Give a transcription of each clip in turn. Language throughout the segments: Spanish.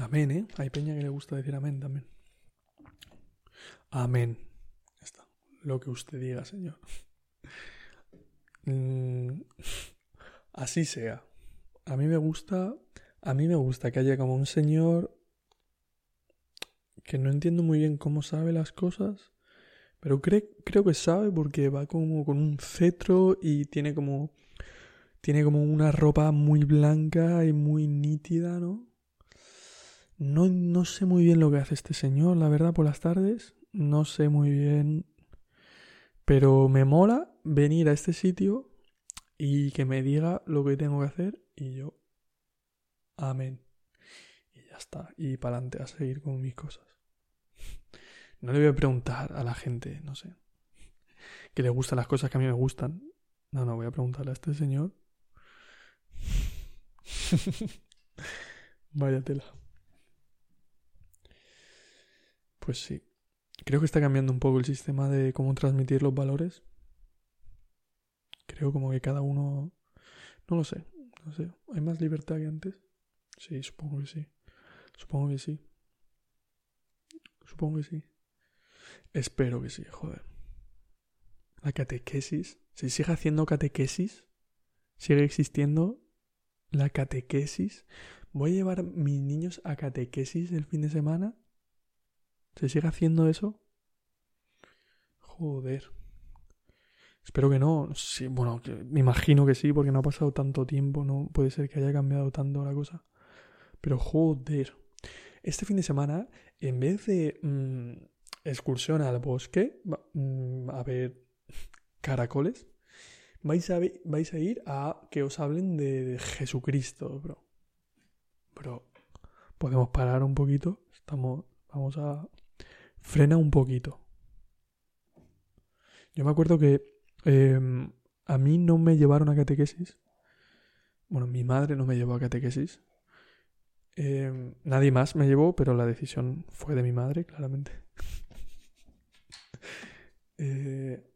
Amén, ¿eh? Hay peña que le gusta decir amén también. Amén. Está. Lo que usted diga, Señor. Mm, así sea. A mí me gusta. A mí me gusta que haya como un señor que no entiendo muy bien cómo sabe las cosas, pero creo que sabe porque va como con un cetro y tiene como tiene como una ropa muy blanca y muy nítida, ¿no? No, no sé muy bien lo que hace este señor, la verdad, por las tardes. No sé muy bien. Pero me mola venir a este sitio y que me diga lo que tengo que hacer y yo. Amén. Y ya está. Y para adelante a seguir con mis cosas. No le voy a preguntar a la gente, no sé, que le gustan las cosas que a mí me gustan. No, no, voy a preguntarle a este señor. Vaya tela. Pues sí. Creo que está cambiando un poco el sistema de cómo transmitir los valores. Creo como que cada uno... No lo sé. No sé. ¿Hay más libertad que antes? Sí, supongo que sí. Supongo que sí. Supongo que sí. Espero que sí, joder. La catequesis. Si sigue haciendo catequesis, sigue existiendo la catequesis. Voy a llevar mis niños a catequesis el fin de semana. ¿Se sigue haciendo eso? Joder. Espero que no. Sí, bueno, me imagino que sí, porque no ha pasado tanto tiempo. No puede ser que haya cambiado tanto la cosa. Pero joder. Este fin de semana, en vez de mm, excursión al bosque, mm, a ver caracoles, vais a, vais a ir a que os hablen de, Jesucristo, bro. Bro, podemos parar un poquito. Estamos, vamos a frena un poquito. Yo me acuerdo que em, a mí no me llevaron a catequesis. Bueno, mi madre no me llevó a catequesis. Em, nadie más me llevó, pero la decisión fue de mi madre, claramente. Eh,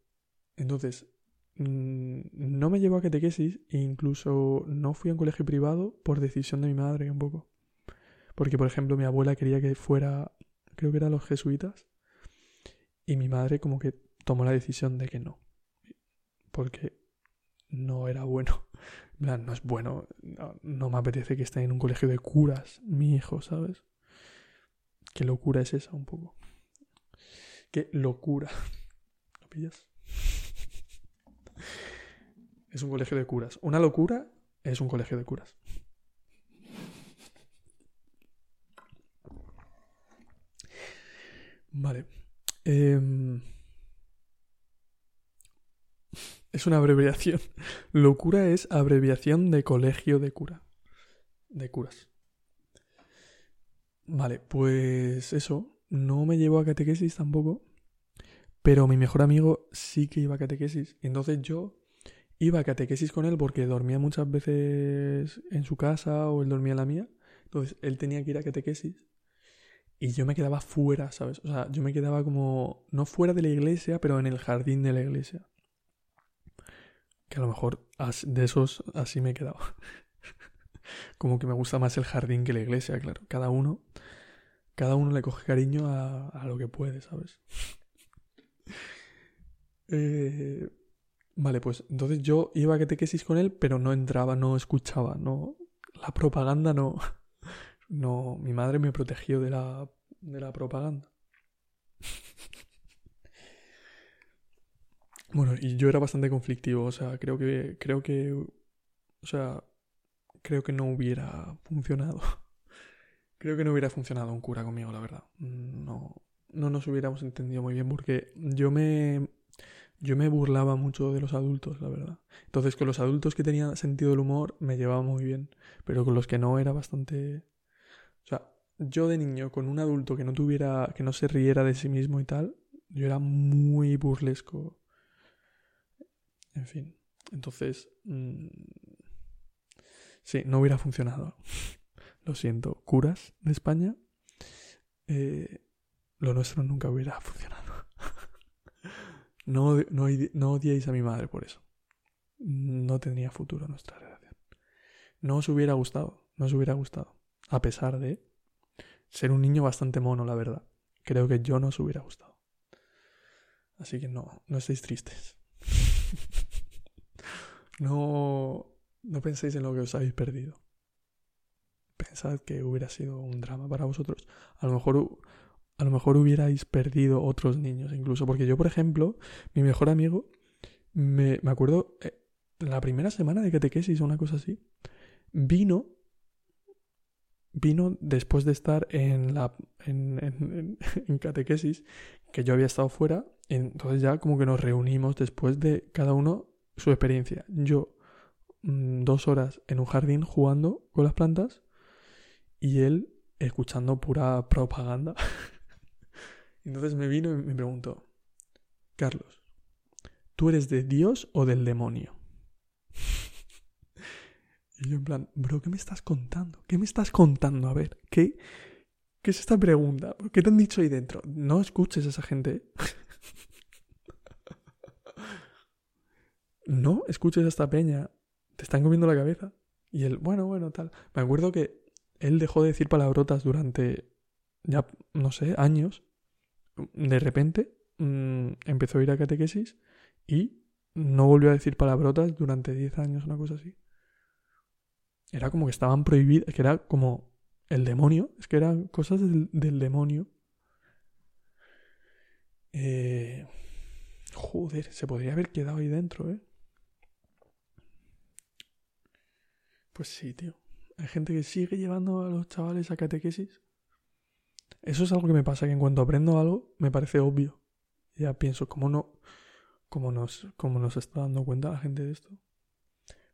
entonces, mm, no me llevó a catequesis e incluso no fui a un colegio privado por decisión de mi madre un poco. Porque, por ejemplo, mi abuela quería que fuera, creo que eran los jesuitas, y mi madre como que tomó la decisión de que no. Porque no era bueno. No es bueno. No, me apetece que esté en un colegio de curas, mi hijo, ¿sabes? Qué locura es esa un poco. Qué locura. ¿Lo pillas? Es un colegio de curas. Una locura es un colegio de curas. Vale. Em, es una abreviación. Locura es abreviación de colegio de cura. De curas. Vale, pues eso. No me llevo a catequesis tampoco. Pero mi mejor amigo sí que iba a catequesis. Entonces yo iba a catequesis con él porque dormía muchas veces en su casa o él dormía en la mía. Entonces él tenía que ir a catequesis. Y yo me quedaba fuera, ¿sabes? O sea, yo me quedaba como, no fuera de la iglesia, pero en el jardín de la iglesia. Que a lo mejor de esos así me he quedado. como que me gusta más el jardín que la iglesia, claro. Cada uno, cada uno le coge cariño a, lo que puede, ¿sabes? eh, vale, pues entonces yo iba a catequesis con él, pero no entraba, no escuchaba, no. La propaganda no. No, mi madre me protegió de la, de la propaganda. bueno, y yo era bastante conflictivo, o sea, creo que, creo que, o sea, creo que no hubiera funcionado. creo que no hubiera funcionado un cura conmigo, la verdad. No, no nos hubiéramos entendido muy bien porque yo me, yo me burlaba mucho de los adultos, la verdad. Entonces, con los adultos que tenían sentido del humor me llevaba muy bien, pero con los que no era bastante o sea, yo de niño con un adulto que no tuviera, que no se riera de sí mismo y tal, yo era muy burlesco. En fin, entonces... Mm, sí, no hubiera funcionado. Lo siento, curas de España. Eh, lo nuestro nunca hubiera funcionado. no, no, no odiéis a mi madre por eso. No tenía futuro nuestra relación. No os hubiera gustado, no os hubiera gustado a pesar de... ser un niño bastante mono, la verdad. Creo que yo no os hubiera gustado. Así que no, no estéis tristes. no, no penséis en lo que os habéis perdido. Pensad que hubiera sido un drama para vosotros. A lo mejor, a lo mejor hubierais perdido otros niños, incluso. Porque yo, por ejemplo, mi mejor amigo, me, me acuerdo, eh, la primera semana de catequesis o una cosa así, vino vino después de estar en la en, catequesis que yo había estado fuera entonces ya como que nos reunimos después de cada uno su experiencia yo mm, dos horas en un jardín jugando con las plantas y él escuchando pura propaganda entonces me vino y me preguntó Carlos ¿tú eres de Dios o del demonio? Y yo en plan, bro, ¿qué me estás contando? ¿Qué me estás contando? A ver, ¿qué, qué es esta pregunta? ¿Qué te han dicho ahí dentro? No escuches a esa gente. no escuches a esta peña. Te están comiendo la cabeza. Y él, bueno, bueno, tal. Me acuerdo que él dejó de decir palabrotas durante ya, no sé, años. De repente mm, empezó a ir a catequesis y no volvió a decir palabrotas durante 10 años, una cosa así. Era como que estaban prohibidas, que era como el demonio, es que eran cosas del, demonio. Eh, joder, se podría haber quedado ahí dentro, ¿eh? Pues sí, tío. Hay gente que sigue llevando a los chavales a catequesis. Eso es algo que me pasa, que en cuanto aprendo algo, me parece obvio. Ya pienso, ¿cómo no? ¿Cómo nos, cómo nos está dando cuenta la gente de esto?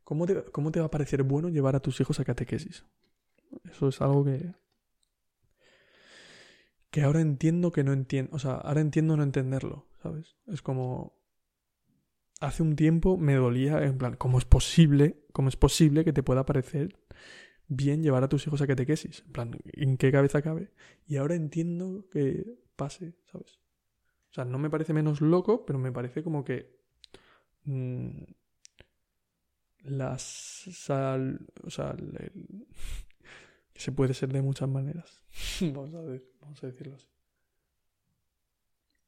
¿Cómo te, va a parecer bueno llevar a tus hijos a catequesis? Eso es algo que. que ahora entiendo que no entiendo. O sea, ahora entiendo no entenderlo, ¿sabes? Es como. Hace un tiempo me dolía, en plan, ¿cómo es posible? ¿Cómo es posible que te pueda parecer bien llevar a tus hijos a catequesis? En plan, ¿en qué cabeza cabe? Y ahora entiendo que pase, ¿sabes? O sea, no me parece menos loco, pero me parece como que. Mm, las sal, o sea, se puede ser de muchas maneras. vamos a ver, vamos a decirlo así.